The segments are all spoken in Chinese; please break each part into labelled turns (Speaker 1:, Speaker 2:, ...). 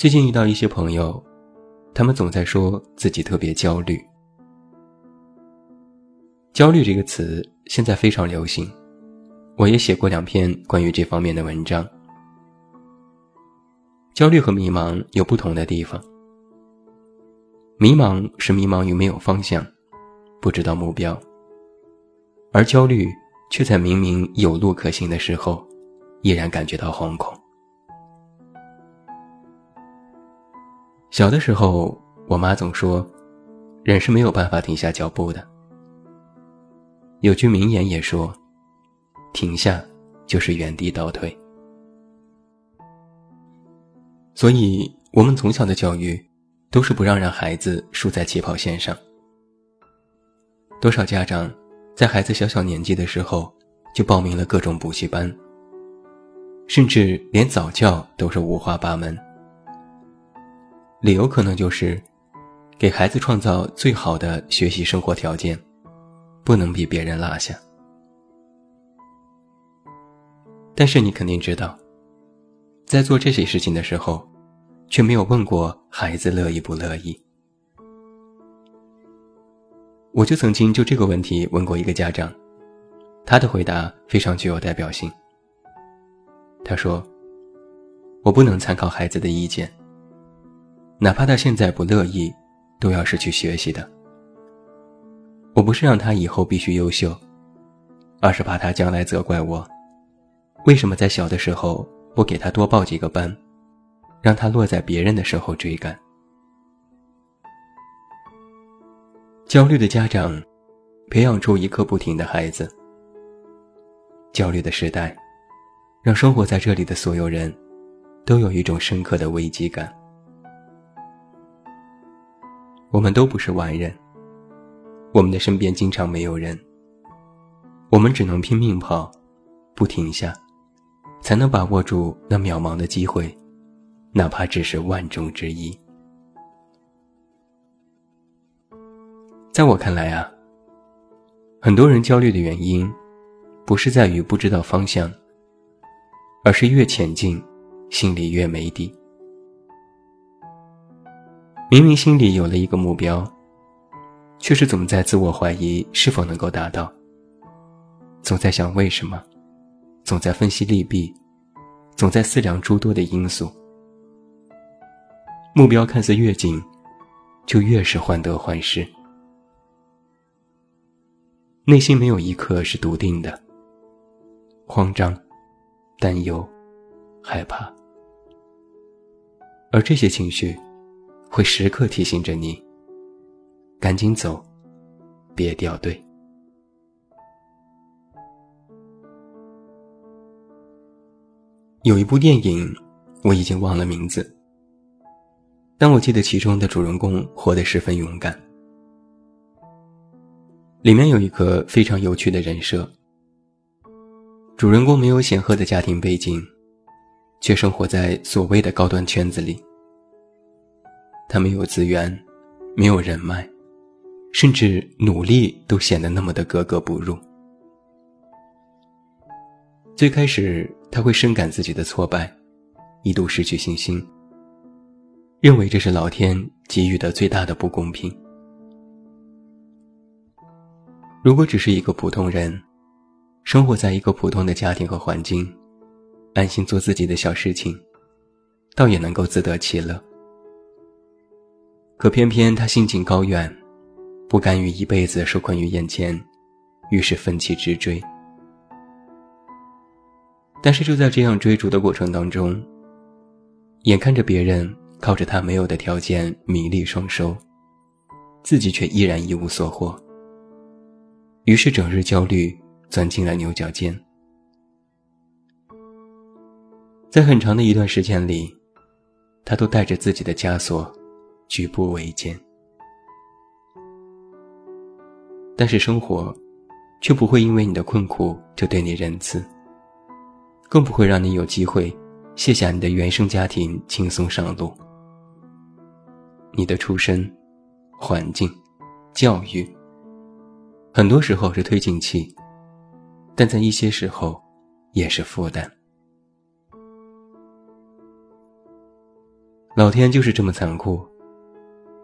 Speaker 1: 最近遇到一些朋友，他们总在说自己特别焦虑。焦虑这个词现在非常流行，我也写过两篇关于这方面的文章。焦虑和迷茫有不同的地方。迷茫是迷茫于没有方向，不知道目标；而焦虑却在明明有路可行的时候，依然感觉到惶恐。小的时候，我妈总说：“人是没有办法停下脚步的。”有句名言也说：“停下就是原地倒退。”所以，我们从小的教育都是不让让孩子输在起跑线上。多少家长在孩子小小年纪的时候就报名了各种补习班，甚至连早教都是五花八门。理由可能就是，给孩子创造最好的学习生活条件，不能比别人落下。但是你肯定知道，在做这些事情的时候，却没有问过孩子乐意不乐意。我就曾经就这个问题问过一个家长，他的回答非常具有代表性。他说：“我不能参考孩子的意见。”哪怕他现在不乐意，都要是去学习的。我不是让他以后必须优秀，而是怕他将来责怪我，为什么在小的时候不给他多报几个班，让他落在别人的身后追赶。焦虑的家长，培养出一刻不停的孩子。焦虑的时代，让生活在这里的所有人，都有一种深刻的危机感。我们都不是完人，我们的身边经常没有人，我们只能拼命跑，不停下，才能把握住那渺茫的机会，哪怕只是万中之一。在我看来啊，很多人焦虑的原因，不是在于不知道方向，而是越前进，心里越没底。明明心里有了一个目标，却是总在自我怀疑是否能够达到，总在想为什么，总在分析利弊，总在思量诸多的因素。目标看似越近，就越是患得患失，内心没有一刻是笃定的，慌张、担忧、害怕，而这些情绪。会时刻提醒着你，赶紧走，别掉队。有一部电影，我已经忘了名字，但我记得其中的主人公活得十分勇敢。里面有一个非常有趣的人设：主人公没有显赫的家庭背景，却生活在所谓的高端圈子里。他没有资源，没有人脉，甚至努力都显得那么的格格不入。最开始他会深感自己的挫败，一度失去信心，认为这是老天给予的最大的不公平。如果只是一个普通人，生活在一个普通的家庭和环境，安心做自己的小事情，倒也能够自得其乐。可偏偏他心境高远，不甘于一辈子受困于眼前，于是奋起直追。但是就在这样追逐的过程当中，眼看着别人靠着他没有的条件名利双收，自己却依然一无所获。于是整日焦虑，钻进了牛角尖。在很长的一段时间里。他都带着自己的枷锁，举步维艰。但是生活，却不会因为你的困苦就对你仁慈，更不会让你有机会卸下你的原生家庭，轻松上路。你的出身、环境、教育，很多时候是推进器，但在一些时候，也是负担。老天就是这么残酷，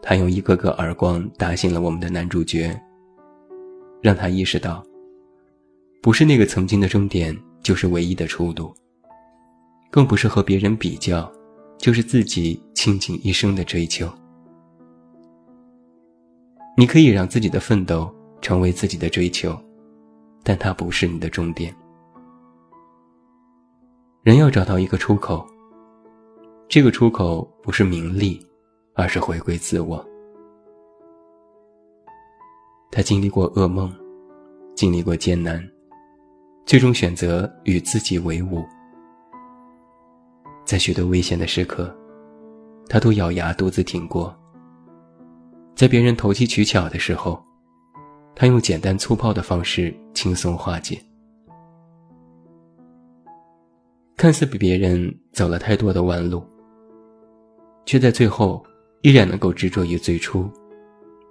Speaker 1: 他用一个个耳光打醒了我们的男主角，让他意识到，不是那个曾经的终点就是唯一的出路，更不是和别人比较，就是自己倾尽一生的追求。你可以让自己的奋斗成为自己的追求，但它不是你的终点。人要找到一个出口。这个出口不是名利，而是回归自我。他经历过噩梦，经历过艰难，最终选择与自己为伍。在许多危险的时刻，他都咬牙独自挺过。在别人投机取巧的时候，他用简单粗暴的方式轻松化解。看似比别人走了太多的弯路。却在最后，依然能够执着于最初，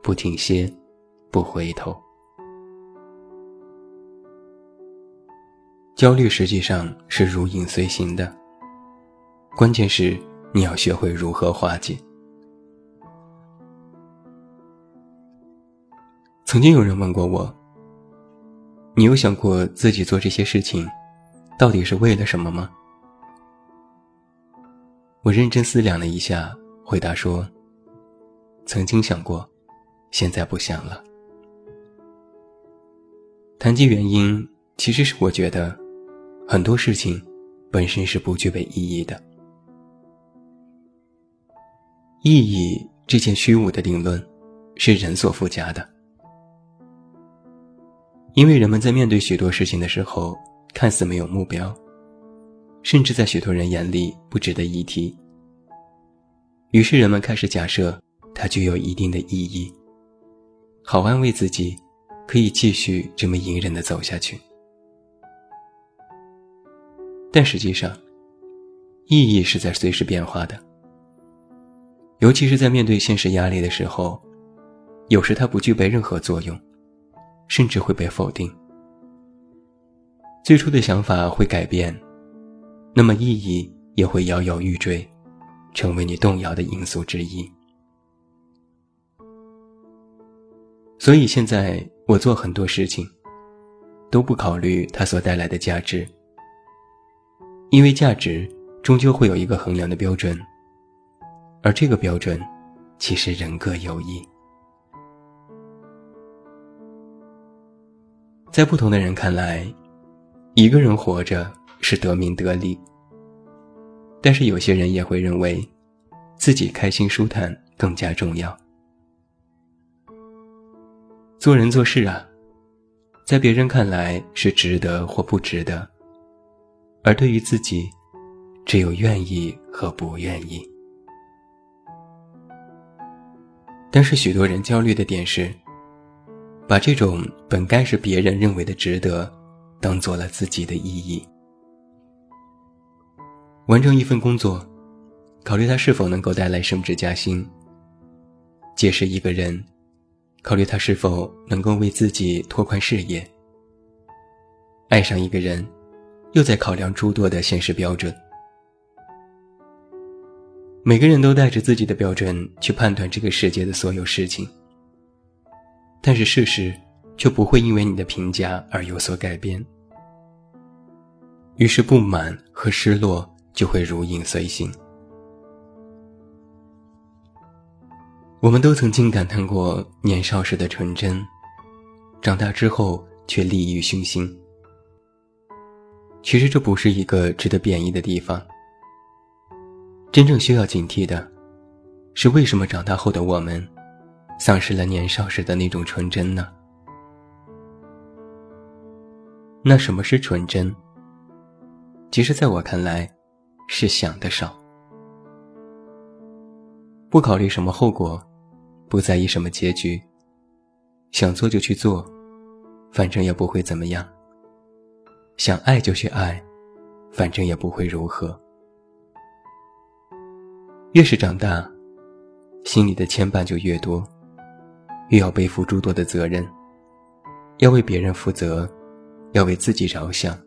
Speaker 1: 不停歇，不回头。焦虑实际上是如影随形的，关键是你要学会如何化解。曾经有人问过我：“你有想过自己做这些事情，到底是为了什么吗？”我认真思量了一下，回答说：“曾经想过，现在不想了。”谈及原因，其实是我觉得，很多事情本身是不具备意义的。意义这件虚无的定论，是人所附加的，因为人们在面对许多事情的时候，看似没有目标。甚至在许多人眼里不值得一提。于是人们开始假设它具有一定的意义，好安慰自己，可以继续这么隐忍的走下去。但实际上，意义是在随时变化的。尤其是在面对现实压力的时候，有时它不具备任何作用，甚至会被否定。最初的想法会改变。那么意义也会摇摇欲坠，成为你动摇的因素之一。所以现在我做很多事情，都不考虑它所带来的价值，因为价值终究会有一个衡量的标准，而这个标准其实人各有异。在不同的人看来，一个人活着。是得名得利，但是有些人也会认为，自己开心舒坦更加重要。做人做事啊，在别人看来是值得或不值得，而对于自己，只有愿意和不愿意。但是许多人焦虑的点是，把这种本该是别人认为的值得，当做了自己的意义。完成一份工作，考虑它是否能够带来升职加薪；结识一个人，考虑他是否能够为自己拓宽事业；爱上一个人，又在考量诸多的现实标准。每个人都带着自己的标准去判断这个世界的所有事情，但是事实却不会因为你的评价而有所改变。于是不满和失落。就会如影随形。我们都曾经感叹过年少时的纯真，长大之后却利欲熏心。其实这不是一个值得贬义的地方。真正需要警惕的，是为什么长大后的我们，丧失了年少时的那种纯真呢？那什么是纯真？其实，在我看来。是想的少。不考虑什么后果，不在意什么结局，想做就去做，反正也不会怎么样。想爱就去爱，反正也不会如何。越是长大，心里的牵绊就越多，越要背负诸多的责任，要为别人负责，要为自己着想，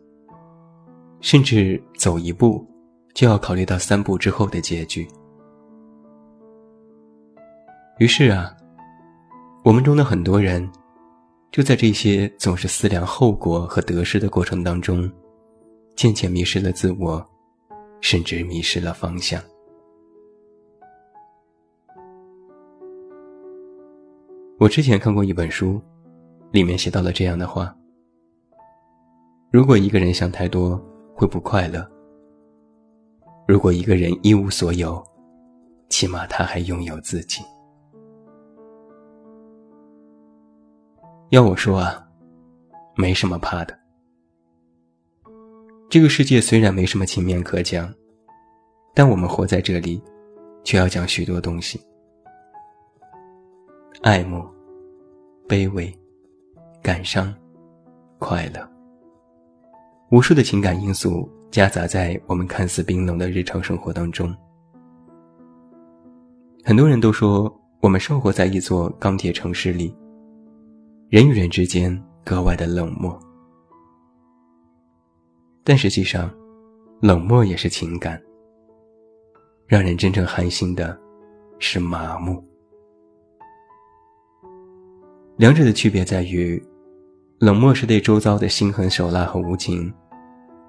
Speaker 1: 甚至走一步就要考虑到三步之后的结局。于是啊，我们中的很多人，就在这些总是思量后果和得失的过程当中，渐渐迷失了自我，甚至迷失了方向。我之前看过一本书，里面写到了这样的话：如果一个人想太多，会不快乐；如果一个人一无所有，起码他还拥有自己。要我说啊，没什么怕的。这个世界虽然没什么情面可讲，但我们活在这里，却要讲许多东西：爱慕、卑微、感伤、快乐，无数的情感因素夹杂在我们看似冰冷的日常生活当中。很多人都说，我们生活在一座钢铁城市里。人与人之间格外的冷漠，但实际上，冷漠也是情感。让人真正寒心的，是麻木。两者的区别在于，冷漠是对周遭的心狠手辣和无情，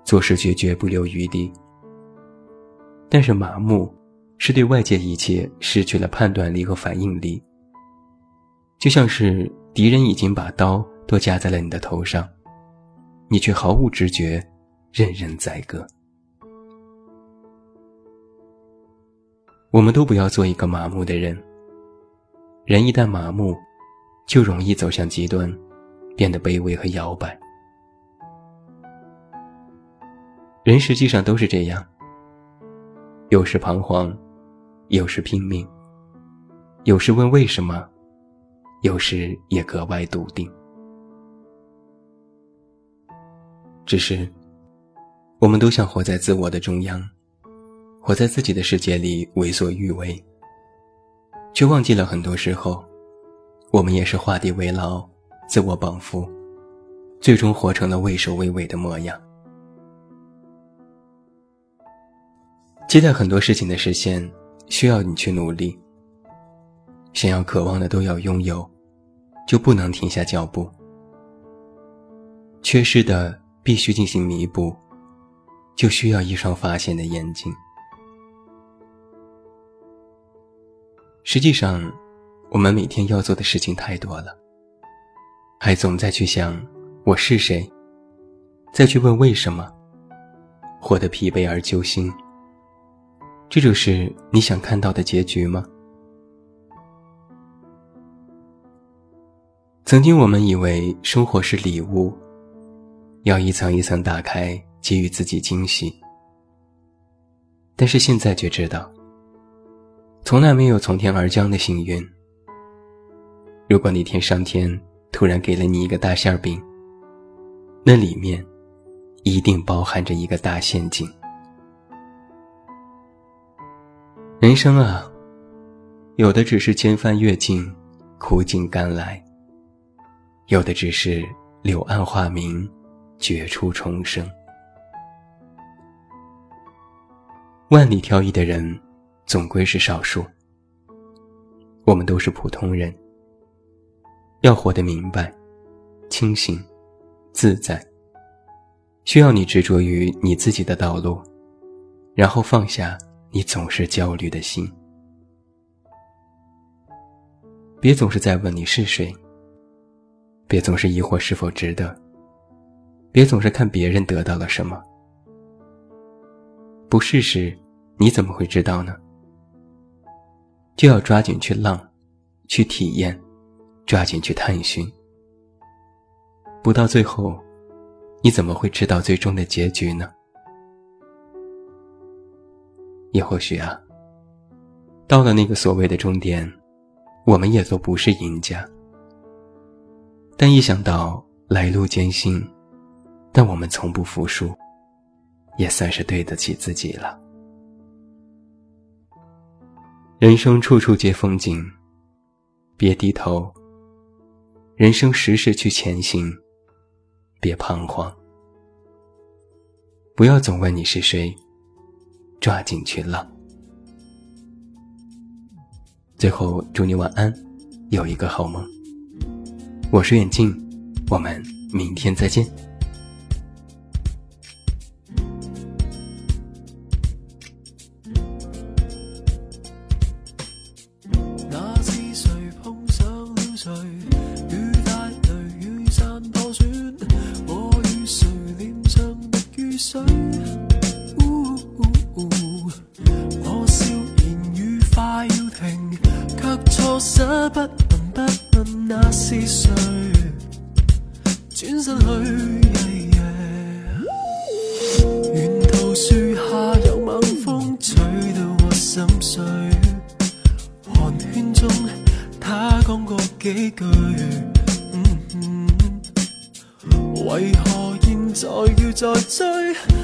Speaker 1: 做事决绝不留余地；但是麻木，是对外界一切失去了判断力和反应力，就像是。敌人已经把刀都架在了你的头上，你却毫无知觉，任人宰割。我们都不要做一个麻木的人。人一旦麻木，就容易走向极端，变得卑微和摇摆。人实际上都是这样，有时彷徨，有时拼命，有时问为什么。有时也格外笃定，只是，我们都想活在自我的中央，活在自己的世界里为所欲为，却忘记了很多时候，我们也是画地为牢，自我绑缚，最终活成了畏首畏尾的模样。期待很多事情的实现，需要你去努力。想要、渴望的都要拥有，就不能停下脚步；缺失的必须进行弥补，就需要一双发现的眼睛。实际上，我们每天要做的事情太多了，还总在去想我是谁，再去问为什么，活得疲惫而揪心。这就是你想看到的结局吗？曾经我们以为生活是礼物，要一层一层打开，给予自己惊喜。但是现在却知道，从来没有从天而降的幸运。如果那天上天突然给了你一个大馅饼，那里面一定包含着一个大陷阱。人生啊，有的只是千帆越尽，苦尽甘来。有的只是柳暗花明，绝处重生。万里挑一的人，总归是少数。我们都是普通人，要活得明白、清醒、自在，需要你执着于你自己的道路，然后放下你总是焦虑的心。别总是在问你是谁。别总是疑惑是否值得别总是看别人得到了什么。不试试你怎么会知道呢？就要抓紧去浪去体验抓紧去探寻。不到最后你怎么会知道最终的结局呢？也或许啊到了那个所谓的终点我们也都不是赢家。但一想到来路艰辛但我们从不服输也算是对得起自己了。人生处处皆风景别低头人生时时去前行别彷徨。不要总问你是谁抓紧去浪。最后祝你晚安有一个好梦。我是远镜，我们明天再见。
Speaker 2: 在追。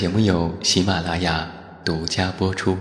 Speaker 1: 节目由喜马拉雅独家播出。